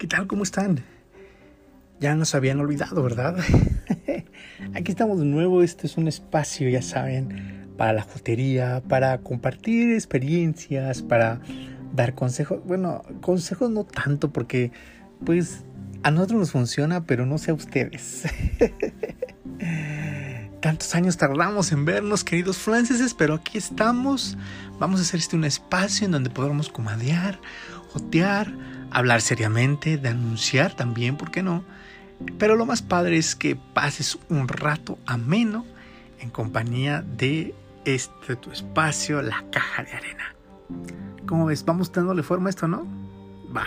¿Qué tal? ¿Cómo están? Ya nos habían olvidado, ¿verdad? Aquí estamos de nuevo. Este es un espacio, ya saben, para la jotería, para compartir experiencias, para dar consejos. Bueno, consejos no tanto porque, pues, a nosotros nos funciona, pero no sé a ustedes. Tantos años tardamos en vernos, queridos franceses, pero aquí estamos. Vamos a hacer este un espacio en donde podamos comadear, jotear, hablar seriamente, denunciar también, ¿por qué no? Pero lo más padre es que pases un rato ameno en compañía de este tu espacio, la caja de arena. ¿Cómo ves? Vamos dándole forma a esto, ¿no? Va.